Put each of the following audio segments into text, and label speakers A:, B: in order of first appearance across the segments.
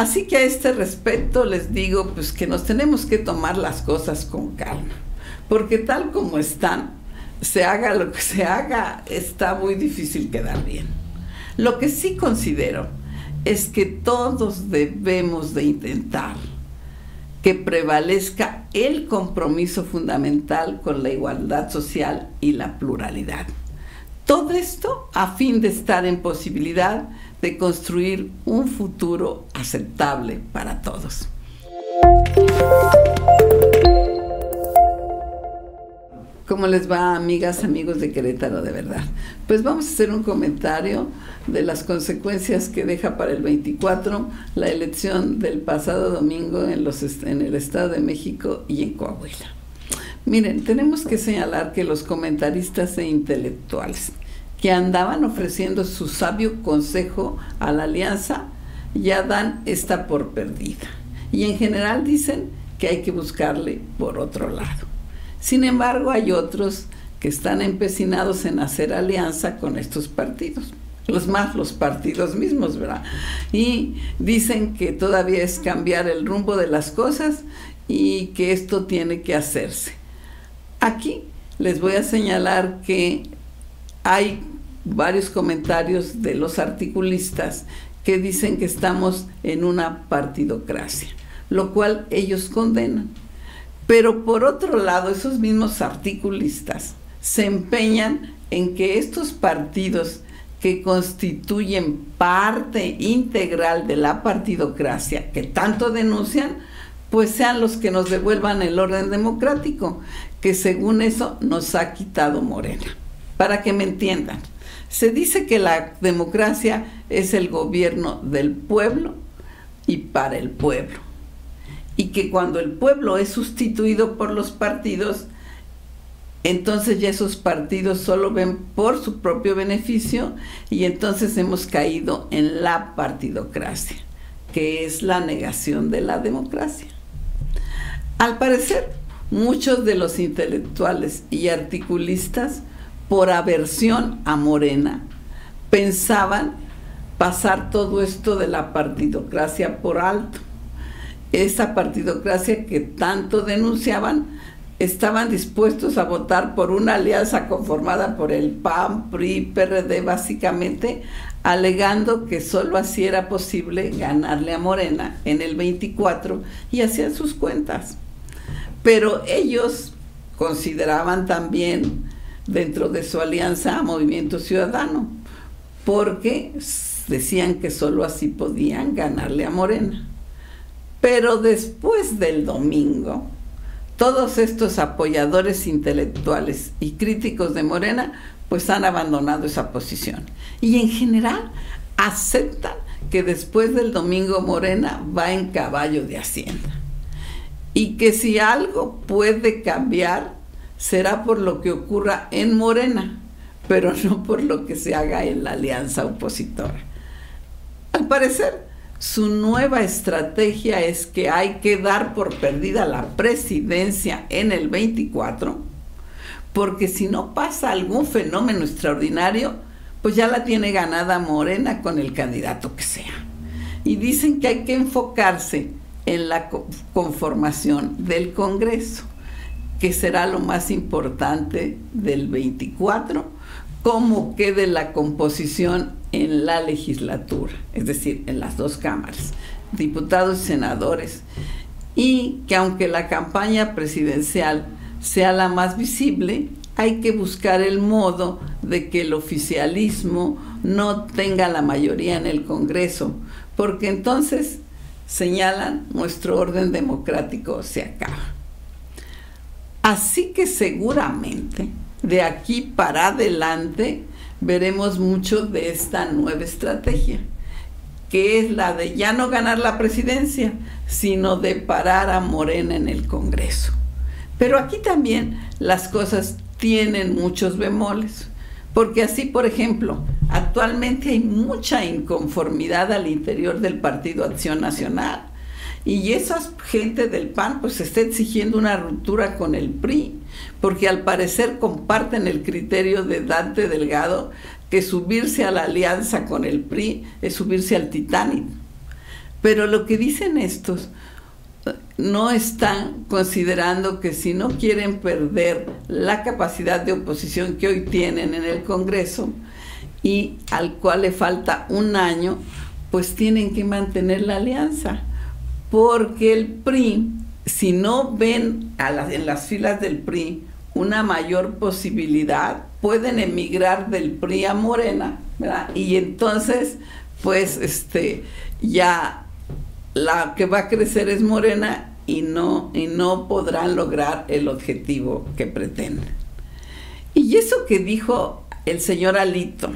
A: Así que a este respecto les digo pues que nos tenemos que tomar las cosas con calma, porque tal como están, se haga lo que se haga, está muy difícil quedar bien. Lo que sí considero es que todos debemos de intentar que prevalezca el compromiso fundamental con la igualdad social y la pluralidad. Todo esto a fin de estar en posibilidad de construir un futuro aceptable para todos. ¿Cómo les va, amigas, amigos de Querétaro de verdad? Pues vamos a hacer un comentario de las consecuencias que deja para el 24 la elección del pasado domingo en, los, en el Estado de México y en Coahuila. Miren, tenemos que señalar que los comentaristas e intelectuales que andaban ofreciendo su sabio consejo a la alianza ya dan esta por perdida. Y en general dicen que hay que buscarle por otro lado. Sin embargo, hay otros que están empecinados en hacer alianza con estos partidos. Los más los partidos mismos, ¿verdad? Y dicen que todavía es cambiar el rumbo de las cosas y que esto tiene que hacerse. Aquí les voy a señalar que hay varios comentarios de los articulistas que dicen que estamos en una partidocracia, lo cual ellos condenan. Pero por otro lado, esos mismos articulistas se empeñan en que estos partidos que constituyen parte integral de la partidocracia, que tanto denuncian, pues sean los que nos devuelvan el orden democrático, que según eso nos ha quitado Morena. Para que me entiendan, se dice que la democracia es el gobierno del pueblo y para el pueblo. Y que cuando el pueblo es sustituido por los partidos, entonces ya esos partidos solo ven por su propio beneficio y entonces hemos caído en la partidocracia, que es la negación de la democracia. Al parecer, muchos de los intelectuales y articulistas por aversión a Morena, pensaban pasar todo esto de la partidocracia por alto. Esa partidocracia que tanto denunciaban, estaban dispuestos a votar por una alianza conformada por el PAN, PRI, PRD básicamente, alegando que solo así era posible ganarle a Morena en el 24 y hacían sus cuentas. Pero ellos consideraban también dentro de su alianza a Movimiento Ciudadano, porque decían que solo así podían ganarle a Morena. Pero después del domingo, todos estos apoyadores intelectuales y críticos de Morena pues han abandonado esa posición. Y en general aceptan que después del domingo Morena va en caballo de Hacienda. Y que si algo puede cambiar será por lo que ocurra en Morena, pero no por lo que se haga en la alianza opositora. Al parecer, su nueva estrategia es que hay que dar por perdida la presidencia en el 24, porque si no pasa algún fenómeno extraordinario, pues ya la tiene ganada Morena con el candidato que sea. Y dicen que hay que enfocarse en la conformación del Congreso que será lo más importante del 24, cómo quede la composición en la legislatura, es decir, en las dos cámaras, diputados y senadores, y que aunque la campaña presidencial sea la más visible, hay que buscar el modo de que el oficialismo no tenga la mayoría en el Congreso, porque entonces señalan nuestro orden democrático se acaba. Así que seguramente de aquí para adelante veremos mucho de esta nueva estrategia, que es la de ya no ganar la presidencia, sino de parar a Morena en el Congreso. Pero aquí también las cosas tienen muchos bemoles, porque así, por ejemplo, actualmente hay mucha inconformidad al interior del Partido Acción Nacional y esa gente del PAN pues está exigiendo una ruptura con el PRI, porque al parecer comparten el criterio de Dante Delgado que subirse a la alianza con el PRI es subirse al Titanic. Pero lo que dicen estos no están considerando que si no quieren perder la capacidad de oposición que hoy tienen en el Congreso y al cual le falta un año, pues tienen que mantener la alianza. Porque el PRI, si no ven en las filas del PRI una mayor posibilidad, pueden emigrar del PRI a Morena, Y entonces, pues, este, ya la que va a crecer es Morena y no, y no podrán lograr el objetivo que pretenden. Y eso que dijo el señor Alito,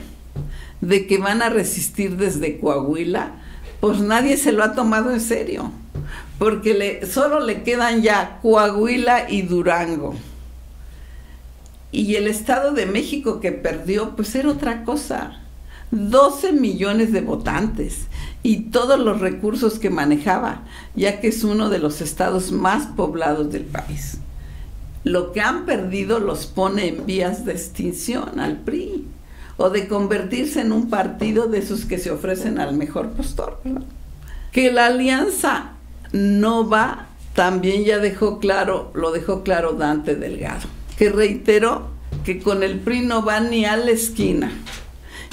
A: de que van a resistir desde Coahuila, pues nadie se lo ha tomado en serio, porque solo le quedan ya Coahuila y Durango. Y el Estado de México que perdió, pues era otra cosa. 12 millones de votantes y todos los recursos que manejaba, ya que es uno de los estados más poblados del país. Lo que han perdido los pone en vías de extinción al PRI o de convertirse en un partido de esos que se ofrecen al mejor postor. Que la alianza no va, también ya dejó claro, lo dejó claro Dante Delgado, que reiteró que con el PRI no va ni a la esquina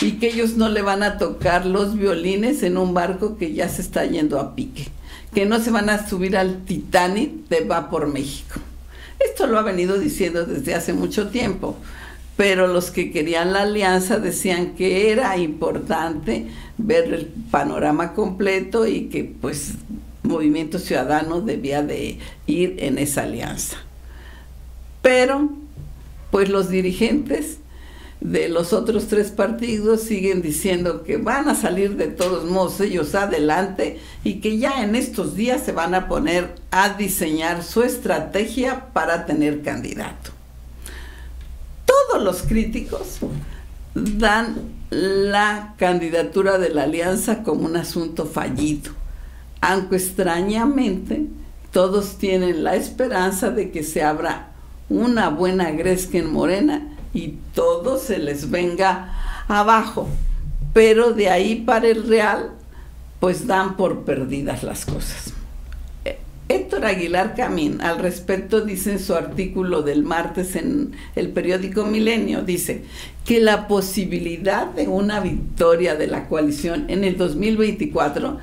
A: y que ellos no le van a tocar los violines en un barco que ya se está yendo a pique, que no se van a subir al Titanic de Va por México. Esto lo ha venido diciendo desde hace mucho tiempo, pero los que querían la alianza decían que era importante ver el panorama completo y que pues Movimiento Ciudadano debía de ir en esa alianza. Pero pues los dirigentes de los otros tres partidos siguen diciendo que van a salir de todos modos ellos adelante y que ya en estos días se van a poner a diseñar su estrategia para tener candidato. Todos los críticos dan la candidatura de la alianza como un asunto fallido, aunque extrañamente todos tienen la esperanza de que se abra una buena gresca en Morena y se les venga abajo. Pero de ahí para el real, pues dan por perdidas las cosas. Eh, Héctor Aguilar Camín al respecto dice en su artículo del martes en el periódico Milenio, dice que la posibilidad de una victoria de la coalición en el 2024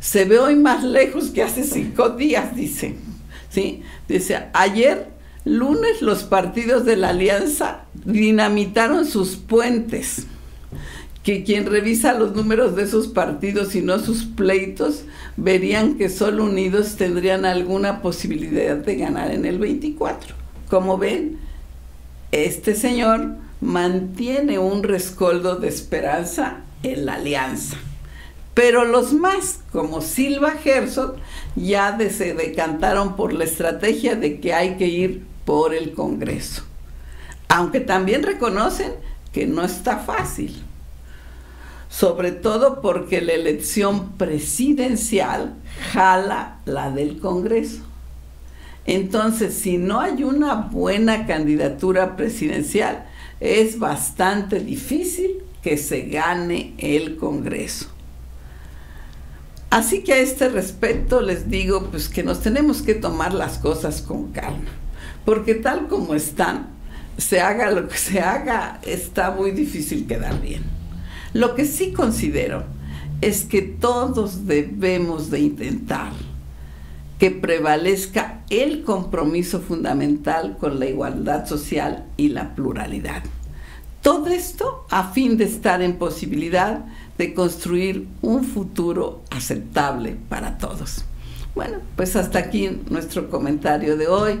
A: se ve hoy más lejos que hace cinco días, dice. ¿Sí? Dice, ayer Lunes los partidos de la alianza dinamitaron sus puentes, que quien revisa los números de esos partidos y no sus pleitos, verían que solo unidos tendrían alguna posibilidad de ganar en el 24. Como ven, este señor mantiene un rescoldo de esperanza en la alianza. Pero los más, como Silva Herzog, ya se decantaron por la estrategia de que hay que ir por el Congreso. Aunque también reconocen que no está fácil, sobre todo porque la elección presidencial jala la del Congreso. Entonces, si no hay una buena candidatura presidencial, es bastante difícil que se gane el Congreso. Así que a este respecto les digo pues que nos tenemos que tomar las cosas con calma porque tal como están, se haga lo que se haga, está muy difícil quedar bien. Lo que sí considero es que todos debemos de intentar que prevalezca el compromiso fundamental con la igualdad social y la pluralidad. Todo esto a fin de estar en posibilidad de construir un futuro aceptable para todos. Bueno, pues hasta aquí nuestro comentario de hoy.